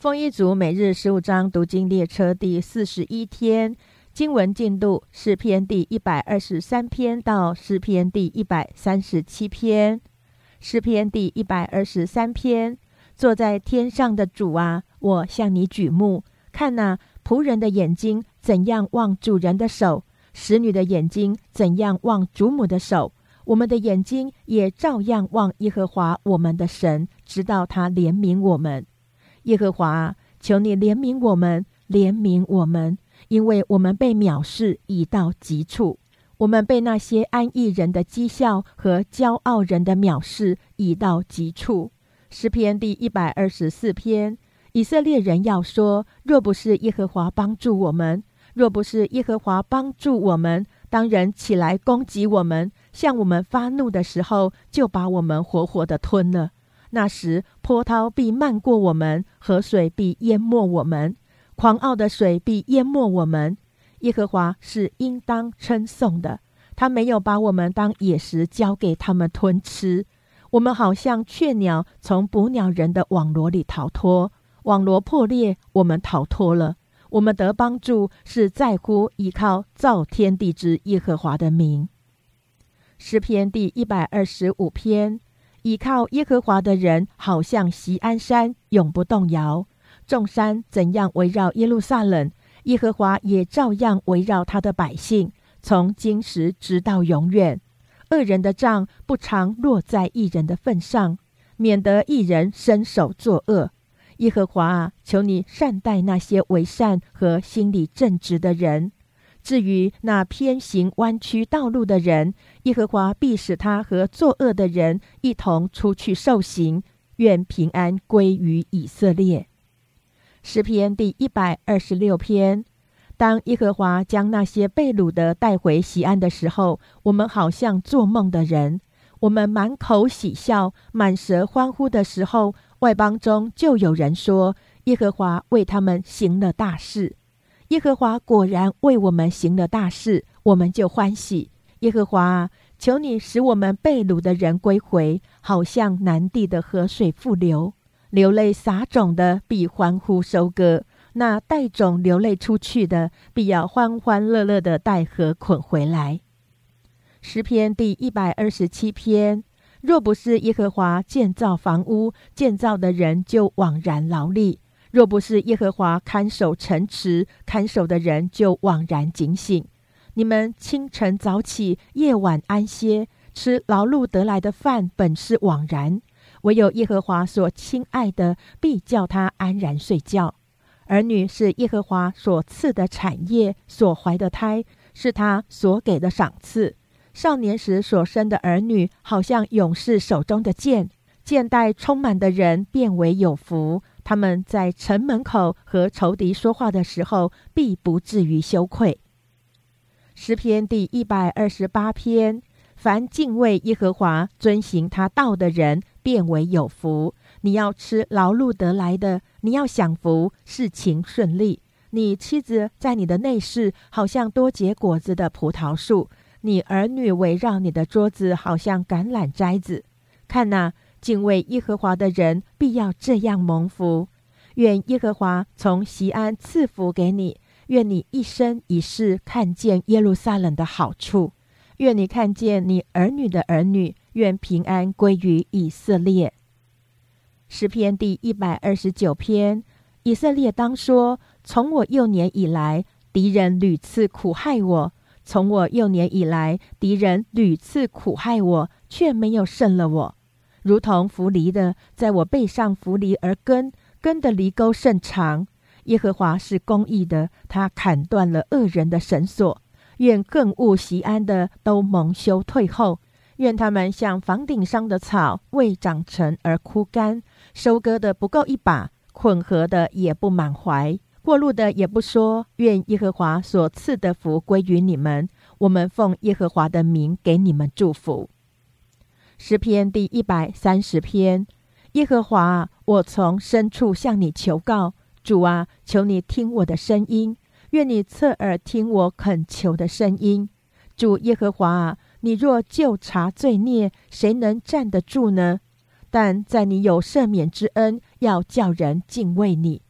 丰一族每日十五章读经列车第四十一天经文进度：诗篇第一百二十三篇到诗篇第一百三十七篇。诗篇第一百二十三篇：坐在天上的主啊，我向你举目，看那仆人的眼睛怎样望主人的手，使女的眼睛怎样望主母的手，我们的眼睛也照样望耶和华我们的神，直到他怜悯我们。耶和华，求你怜悯我们，怜悯我们，因为我们被藐视已到极处，我们被那些安逸人的讥笑和骄傲人的藐视已到极处。诗篇第一百二十四篇，以色列人要说：若不是耶和华帮助我们，若不是耶和华帮助我们，当人起来攻击我们，向我们发怒的时候，就把我们活活的吞了。那时，波涛必漫过我们，河水必淹没我们，狂傲的水必淹没我们。耶和华是应当称颂的，他没有把我们当野食交给他们吞吃。我们好像雀鸟从捕鸟人的网罗里逃脱，网罗破裂，我们逃脱了。我们得帮助是在乎依靠造天地之耶和华的名。诗篇第一百二十五篇。倚靠耶和华的人，好像锡安山，永不动摇。众山怎样围绕耶路撒冷，耶和华也照样围绕他的百姓，从今时直到永远。恶人的账不常落在一人的份上，免得一人伸手作恶。耶和华啊，求你善待那些为善和心里正直的人。至于那偏行弯曲道路的人，耶和华必使他和作恶的人一同出去受刑。愿平安归于以色列。诗篇第一百二十六篇：当耶和华将那些被掳的带回西安的时候，我们好像做梦的人。我们满口喜笑，满舌欢呼的时候，外邦中就有人说：耶和华为他们行了大事。耶和华果然为我们行了大事，我们就欢喜。耶和华，求你使我们被掳的人归回，好像南地的河水复流。流泪撒种的必欢呼收割，那带种流泪出去的，必要欢欢乐乐的带禾捆回来。诗篇第一百二十七篇：若不是耶和华建造房屋，建造的人就枉然劳力。若不是耶和华看守城池，看守的人就枉然警醒。你们清晨早起，夜晚安歇，吃劳碌得来的饭，本是枉然。唯有耶和华所亲爱的，必叫他安然睡觉。儿女是耶和华所赐的产业，所怀的胎是他所给的赏赐。少年时所生的儿女，好像勇士手中的剑，剑带充满的人，变为有福。他们在城门口和仇敌说话的时候，必不至于羞愧。诗篇第一百二十八篇：凡敬畏耶和华、遵行他道的人，变为有福。你要吃劳碌得来的，你要享福，事情顺利。你妻子在你的内室，好像多结果子的葡萄树；你儿女围绕你的桌子，好像橄榄摘子。看哪！敬畏耶和华的人必要这样蒙福。愿耶和华从西安赐福给你。愿你一生一世看见耶路撒冷的好处。愿你看见你儿女的儿女。愿平安归于以色列。诗篇第一百二十九篇：以色列当说：从我幼年以来，敌人屡次苦害我；从我幼年以来，敌人屡次苦害我，却没有胜了我。如同扶犁的，在我背上扶犁而根，根的犁沟甚长。耶和华是公义的，他砍断了恶人的绳索。愿更恶习安的都蒙羞退后。愿他们像房顶上的草，未长成而枯干，收割的不够一把，捆合的也不满怀，过路的也不说。愿耶和华所赐的福归于你们。我们奉耶和华的名给你们祝福。诗篇第一百三十篇，耶和华，我从深处向你求告，主啊，求你听我的声音，愿你侧耳听我恳求的声音。主耶和华啊，你若就查罪孽，谁能站得住呢？但在你有赦免之恩，要叫人敬畏你。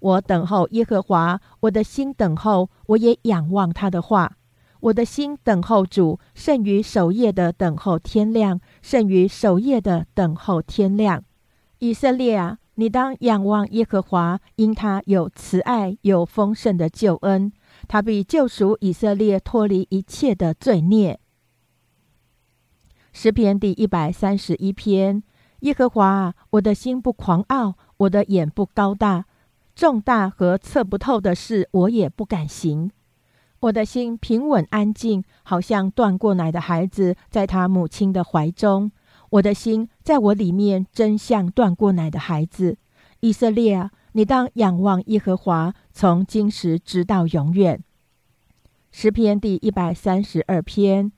我等候耶和华，我的心等候，我也仰望他的话。我的心等候主，胜于守夜的等候天亮，胜于守夜的等候天亮。以色列啊，你当仰望耶和华，因他有慈爱，有丰盛的救恩，他必救赎以色列脱离一切的罪孽。诗篇第一百三十一篇：耶和华，我的心不狂傲，我的眼不高大，重大和测不透的事，我也不敢行。我的心平稳安静，好像断过奶的孩子在他母亲的怀中。我的心在我里面，真像断过奶的孩子。以色列啊，你当仰望耶和华，从今时直到永远。诗篇第一百三十二篇：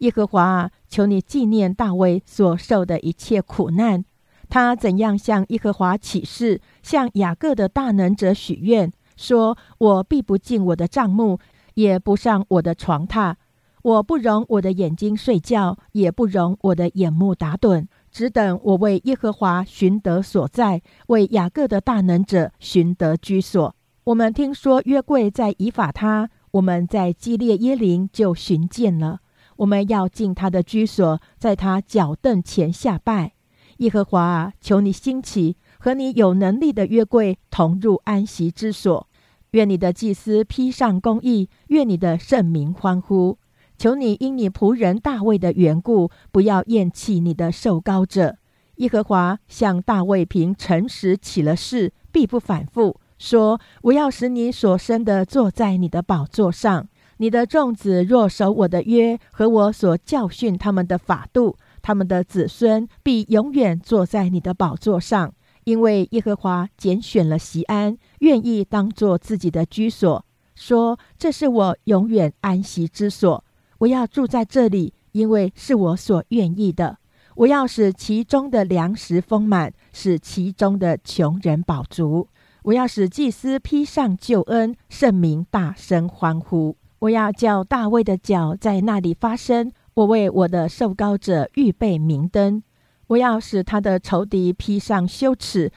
耶和华啊，求你纪念大卫所受的一切苦难。他怎样向耶和华起誓，向雅各的大能者许愿，说：“我必不进我的帐幕。”也不上我的床榻，我不容我的眼睛睡觉，也不容我的眼目打盹，只等我为耶和华寻得所在，为雅各的大能者寻得居所。我们听说约柜在以法他，我们在基列耶林就寻见了。我们要进他的居所，在他脚凳前下拜。耶和华啊，求你兴起，和你有能力的约柜同入安息之所。愿你的祭司披上公义，愿你的圣名欢呼。求你因你仆人大卫的缘故，不要厌弃你的受膏者。耶和华向大卫凭诚实起了誓，必不反复，说：我要使你所生的坐在你的宝座上。你的众子若守我的约和我所教训他们的法度，他们的子孙必永远坐在你的宝座上。因为耶和华拣选了西安，愿意当做自己的居所，说：“这是我永远安息之所，我要住在这里，因为是我所愿意的。我要使其中的粮食丰满，使其中的穷人饱足。我要使祭司披上救恩，圣名大声欢呼。我要叫大卫的脚在那里发声。我为我的受膏者预备明灯。”我要使他的仇敌披上羞耻，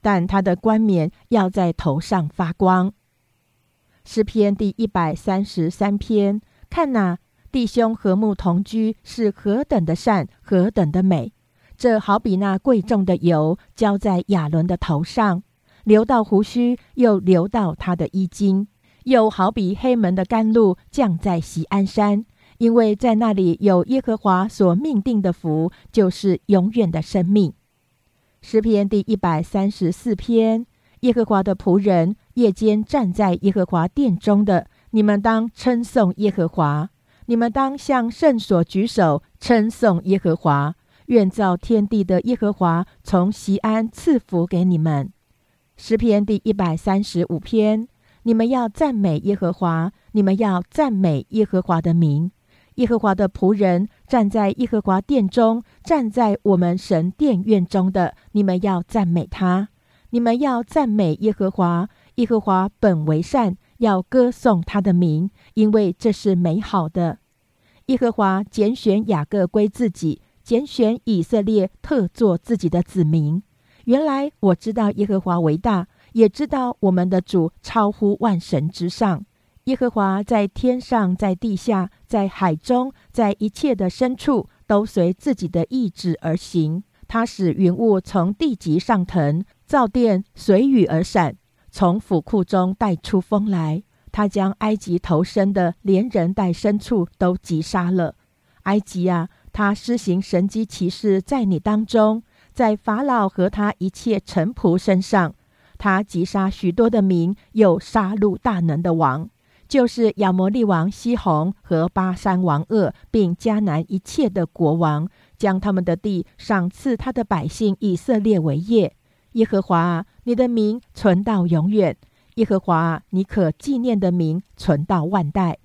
但他的冠冕要在头上发光。诗篇第一百三十三篇，看哪，弟兄和睦同居是何等的善，何等的美！这好比那贵重的油浇在亚伦的头上，流到胡须，又流到他的衣襟；又好比黑门的甘露降在锡安山。因为在那里有耶和华所命定的福，就是永远的生命。诗篇第一百三十四篇：耶和华的仆人夜间站在耶和华殿中的，你们当称颂耶和华；你们当向圣所举手称颂耶和华。愿造天地的耶和华从西安赐福给你们。诗篇第一百三十五篇：你们要赞美耶和华，你们要赞美耶和华的名。耶和华的仆人站在耶和华殿中，站在我们神殿院中的，你们要赞美他；你们要赞美耶和华。耶和华本为善，要歌颂他的名，因为这是美好的。耶和华拣选雅各归自己，拣选以色列特作自己的子民。原来我知道耶和华为大，也知道我们的主超乎万神之上。耶和华在天上，在地下，在海中，在一切的深处，都随自己的意志而行。他使云雾从地极上腾，造电随雨而闪，从府库中带出风来。他将埃及投生的，连人带牲畜都击杀了。埃及啊，他施行神机骑士在你当中，在法老和他一切臣仆身上，他击杀许多的民，又杀戮大能的王。就是亚摩利王西宏和巴山王鄂，并迦南一切的国王，将他们的地赏赐他的百姓以色列为业。耶和华啊，你的名存到永远；耶和华啊，你可纪念的名存到万代。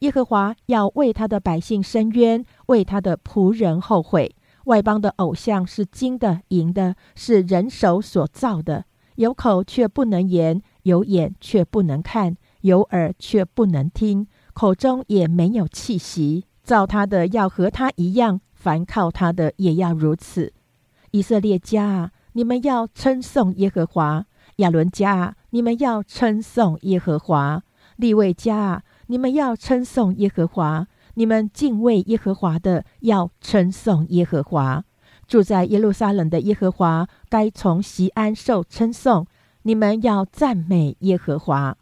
耶和华要为他的百姓伸冤，为他的仆人后悔。外邦的偶像是金的、银的，是人手所造的，有口却不能言，有眼却不能看。有耳却不能听，口中也没有气息。造他的要和他一样，凡靠他的也要如此。以色列家啊，你们要称颂耶和华；亚伦家啊，你们要称颂耶和华；利未家啊，你们要称颂耶和华；你们敬畏耶和华的，要称颂耶和华。住在耶路撒冷的耶和华，该从西安受称颂。你们要赞美耶和华。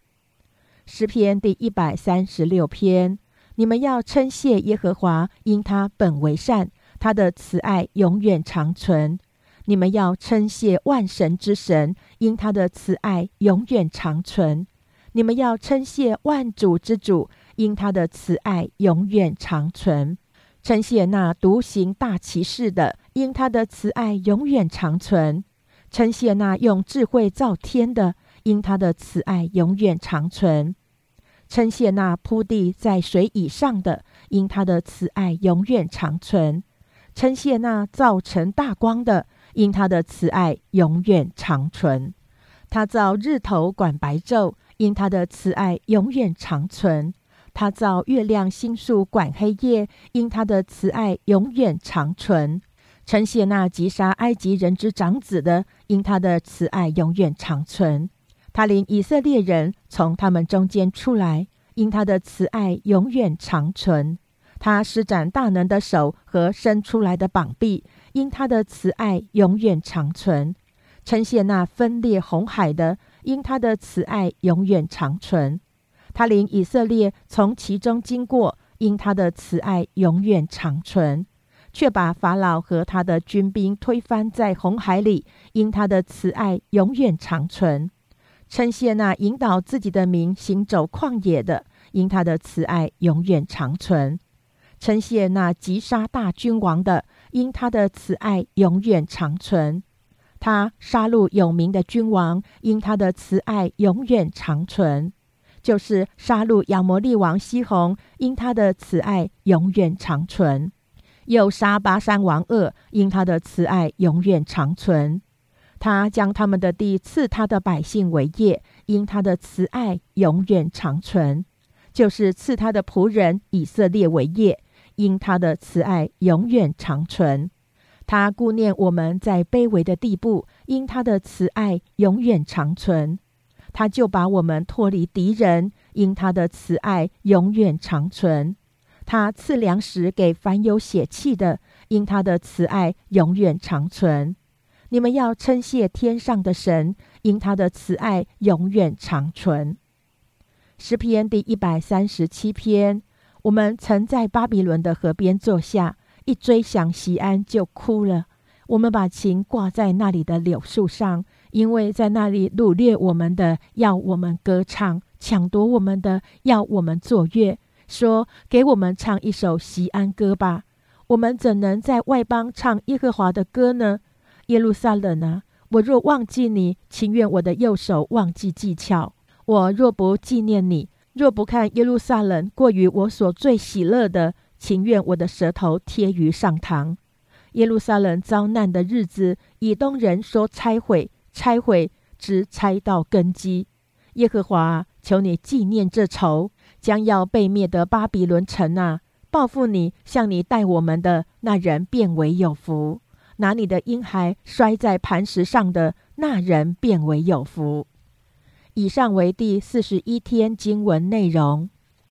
诗篇第一百三十六篇，你们要称谢耶和华，因他本为善，他的慈爱永远长存。你们要称谢万神之神，因他的慈爱永远长存。你们要称谢万主之主，因他的慈爱永远长存。称谢那独行大奇事的，因他的慈爱永远长存。称谢那用智慧造天的，因他的慈爱永远长存。称谢那铺地在水以上的，因他的慈爱永远长存；称谢那造成大光的，因他的慈爱永远长存。他造日头管白昼，因他的慈爱永远长存；他造月亮星宿管黑夜，因他的慈爱永远长存。称谢那击杀埃及人之长子的，因他的慈爱永远长存。他领以色列人从他们中间出来，因他的慈爱永远长存。他施展大能的手和伸出来的膀臂，因他的慈爱永远长存。称谢那分裂红海的，因他的慈爱永远长存。他领以色列从其中经过，因他的慈爱永远长存，却把法老和他的军兵推翻在红海里，因他的慈爱永远长存。称谢那引导自己的民行走旷野的，因他的慈爱永远长存；称谢那击杀大君王的，因他的慈爱永远长存。他杀戮有名的君王，因他的慈爱永远长存。就是杀戮亚摩利王西宏，因他的慈爱永远长存；又杀巴山王恶，因他的慈爱永远长存。他将他们的地赐他的百姓为业，因他的慈爱永远长存；就是赐他的仆人以色列为业，因他的慈爱永远长存。他顾念我们在卑微的地步，因他的慈爱永远长存。他就把我们脱离敌人，因他的慈爱永远长存。他赐粮食给凡有血气的，因他的慈爱永远长存。你们要称谢天上的神，因他的慈爱永远长存。诗篇第一百三十七篇。我们曾在巴比伦的河边坐下，一追想西安就哭了。我们把琴挂在那里的柳树上，因为在那里掳掠我们的要我们歌唱，抢夺我们的要我们作乐，说给我们唱一首西安歌吧。我们怎能在外邦唱耶和华的歌呢？耶路撒冷啊，我若忘记你，情愿我的右手忘记技巧；我若不纪念你，若不看耶路撒冷过于我所最喜乐的，情愿我的舌头贴于上膛。耶路撒冷遭难的日子，以东人说拆毁，拆毁，直拆到根基。耶和华，求你纪念这仇，将要被灭的巴比伦城啊，报复你，向你待我们的那人，变为有福。拿你的婴孩摔在磐石上的那人变为有福。以上为第四十一天经文内容。